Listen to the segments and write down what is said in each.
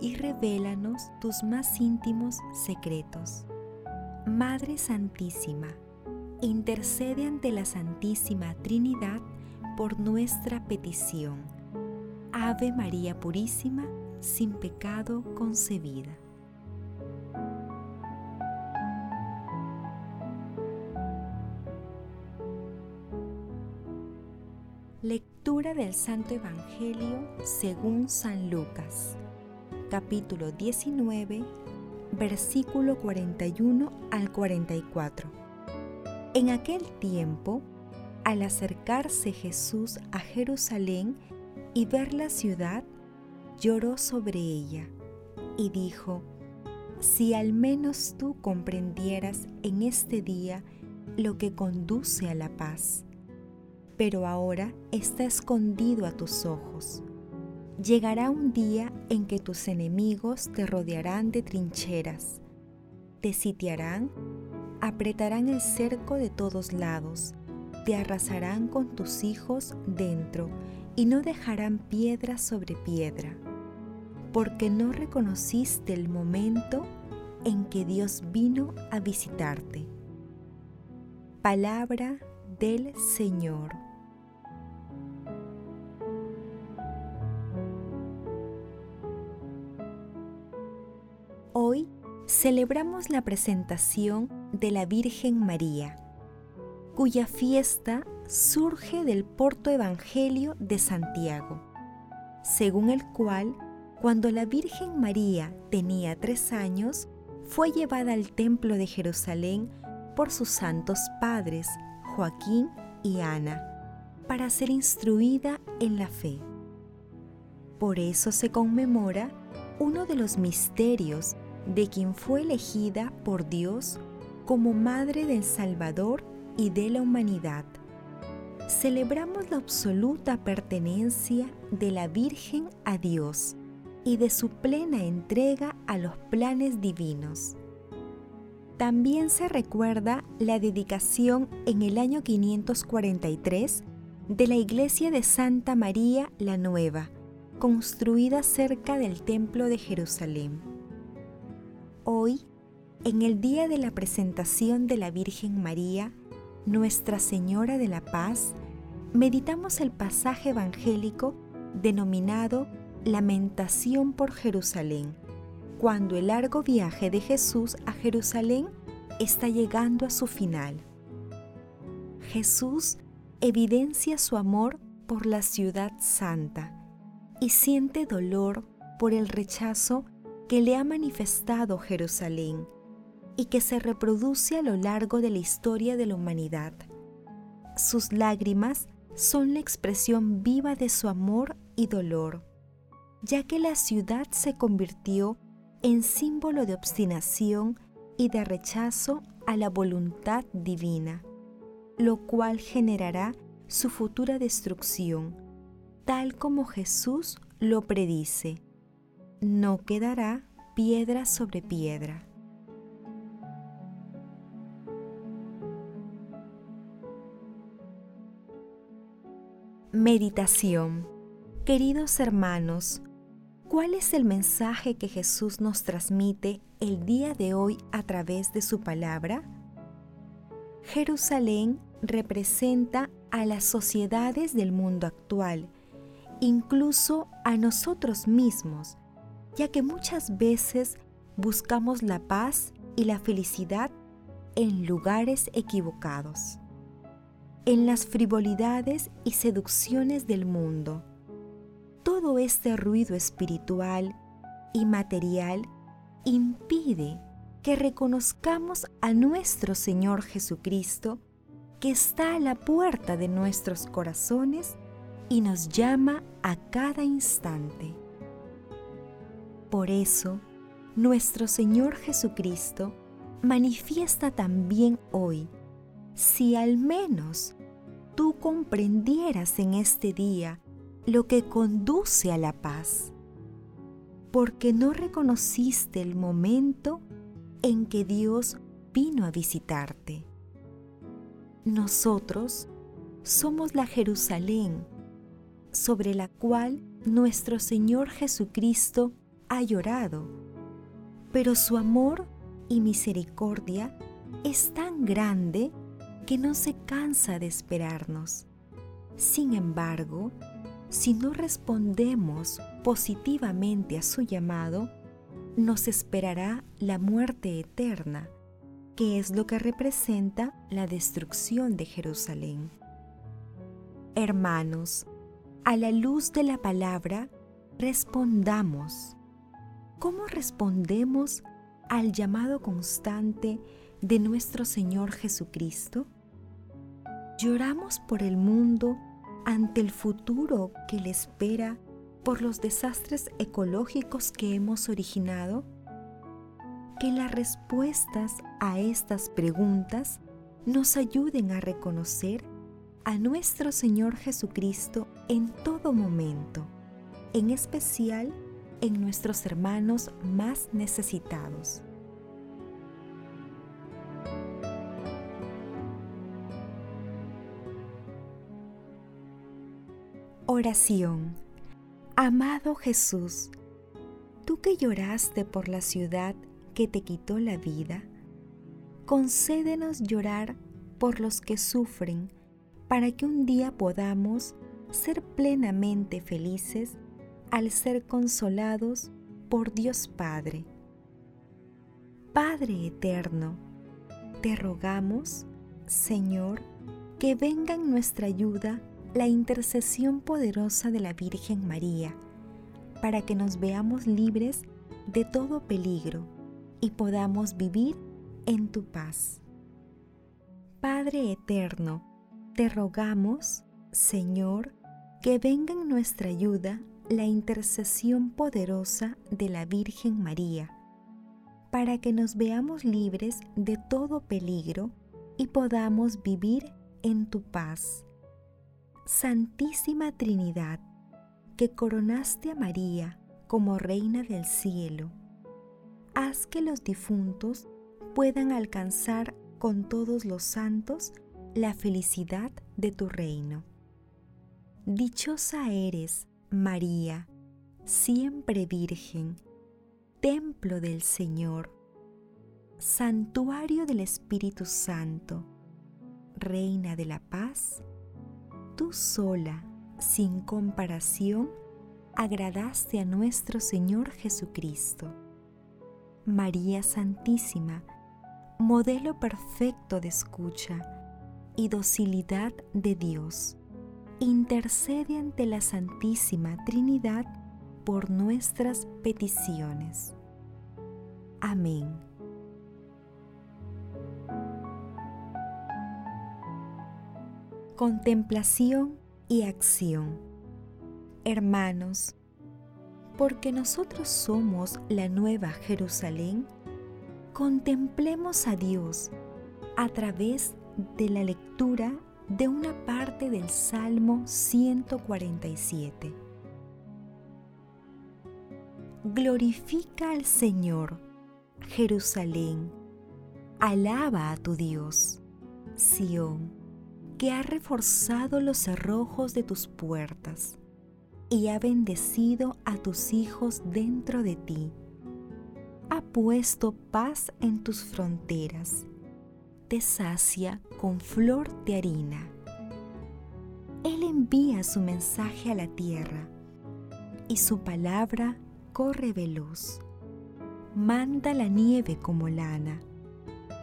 y revélanos tus más íntimos secretos. Madre Santísima, intercede ante la Santísima Trinidad por nuestra petición. Ave María Purísima, sin pecado concebida. Lectura del Santo Evangelio según San Lucas capítulo 19, versículo 41 al 44. En aquel tiempo, al acercarse Jesús a Jerusalén y ver la ciudad, lloró sobre ella y dijo, si al menos tú comprendieras en este día lo que conduce a la paz, pero ahora está escondido a tus ojos Llegará un día en que tus enemigos te rodearán de trincheras, te sitiarán, apretarán el cerco de todos lados, te arrasarán con tus hijos dentro y no dejarán piedra sobre piedra, porque no reconociste el momento en que Dios vino a visitarte. Palabra del Señor. Hoy celebramos la presentación de la Virgen María, cuya fiesta surge del Porto Evangelio de Santiago, según el cual, cuando la Virgen María tenía tres años, fue llevada al Templo de Jerusalén por sus santos padres, Joaquín y Ana, para ser instruida en la fe. Por eso se conmemora uno de los misterios de quien fue elegida por Dios como Madre del Salvador y de la humanidad. Celebramos la absoluta pertenencia de la Virgen a Dios y de su plena entrega a los planes divinos. También se recuerda la dedicación en el año 543 de la iglesia de Santa María la Nueva, construida cerca del Templo de Jerusalén. Hoy, en el día de la presentación de la Virgen María, Nuestra Señora de la Paz, meditamos el pasaje evangélico denominado Lamentación por Jerusalén, cuando el largo viaje de Jesús a Jerusalén está llegando a su final. Jesús evidencia su amor por la ciudad santa y siente dolor por el rechazo que le ha manifestado Jerusalén y que se reproduce a lo largo de la historia de la humanidad. Sus lágrimas son la expresión viva de su amor y dolor, ya que la ciudad se convirtió en símbolo de obstinación y de rechazo a la voluntad divina, lo cual generará su futura destrucción, tal como Jesús lo predice no quedará piedra sobre piedra. Meditación Queridos hermanos, ¿cuál es el mensaje que Jesús nos transmite el día de hoy a través de su palabra? Jerusalén representa a las sociedades del mundo actual, incluso a nosotros mismos, ya que muchas veces buscamos la paz y la felicidad en lugares equivocados, en las frivolidades y seducciones del mundo. Todo este ruido espiritual y material impide que reconozcamos a nuestro Señor Jesucristo que está a la puerta de nuestros corazones y nos llama a cada instante. Por eso, nuestro Señor Jesucristo manifiesta también hoy, si al menos tú comprendieras en este día lo que conduce a la paz, porque no reconociste el momento en que Dios vino a visitarte. Nosotros somos la Jerusalén sobre la cual nuestro Señor Jesucristo ha llorado, pero su amor y misericordia es tan grande que no se cansa de esperarnos. Sin embargo, si no respondemos positivamente a su llamado, nos esperará la muerte eterna, que es lo que representa la destrucción de Jerusalén. Hermanos, a la luz de la palabra, respondamos. ¿Cómo respondemos al llamado constante de nuestro Señor Jesucristo? ¿Lloramos por el mundo ante el futuro que le espera por los desastres ecológicos que hemos originado? Que las respuestas a estas preguntas nos ayuden a reconocer a nuestro Señor Jesucristo en todo momento, en especial en nuestros hermanos más necesitados. Oración. Amado Jesús, tú que lloraste por la ciudad que te quitó la vida, concédenos llorar por los que sufren para que un día podamos ser plenamente felices al ser consolados por Dios Padre. Padre eterno, te rogamos, Señor, que venga en nuestra ayuda la intercesión poderosa de la Virgen María, para que nos veamos libres de todo peligro y podamos vivir en tu paz. Padre eterno, te rogamos, Señor, que venga en nuestra ayuda la intercesión poderosa de la Virgen María, para que nos veamos libres de todo peligro y podamos vivir en tu paz. Santísima Trinidad, que coronaste a María como Reina del Cielo, haz que los difuntos puedan alcanzar con todos los santos la felicidad de tu reino. Dichosa eres, María, siempre Virgen, templo del Señor, santuario del Espíritu Santo, Reina de la paz, tú sola, sin comparación, agradaste a nuestro Señor Jesucristo. María Santísima, modelo perfecto de escucha, y docilidad de Dios, intercede ante la Santísima Trinidad por nuestras peticiones. Amén. Contemplación y acción. Hermanos, porque nosotros somos la nueva Jerusalén, contemplemos a Dios a través de la lectura de una parte del Salmo 147. Glorifica al Señor, Jerusalén, alaba a tu Dios, Sión, que ha reforzado los cerrojos de tus puertas y ha bendecido a tus hijos dentro de ti. Ha puesto paz en tus fronteras te sacia con flor de harina. Él envía su mensaje a la tierra y su palabra corre veloz. Manda la nieve como lana,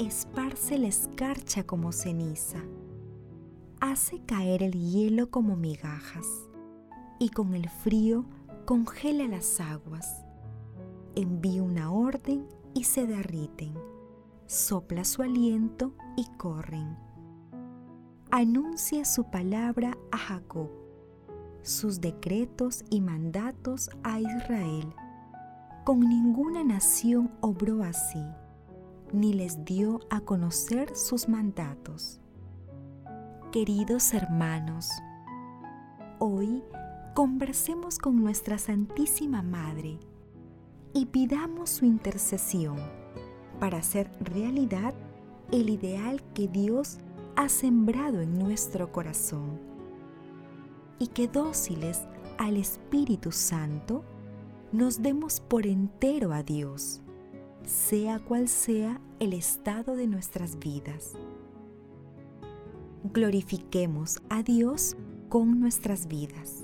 esparce la escarcha como ceniza, hace caer el hielo como migajas y con el frío congela las aguas. Envía una orden y se derriten sopla su aliento y corren. Anuncia su palabra a Jacob, sus decretos y mandatos a Israel. con ninguna nación obró así, ni les dio a conocer sus mandatos. Queridos hermanos, hoy conversemos con nuestra Santísima Madre y pidamos su intercesión para hacer realidad el ideal que Dios ha sembrado en nuestro corazón y que dóciles al Espíritu Santo nos demos por entero a Dios, sea cual sea el estado de nuestras vidas. Glorifiquemos a Dios con nuestras vidas.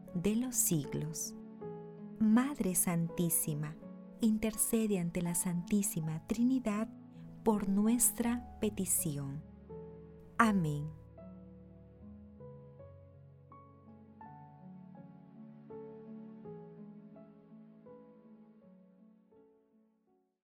de los siglos. Madre Santísima, intercede ante la Santísima Trinidad por nuestra petición. Amén.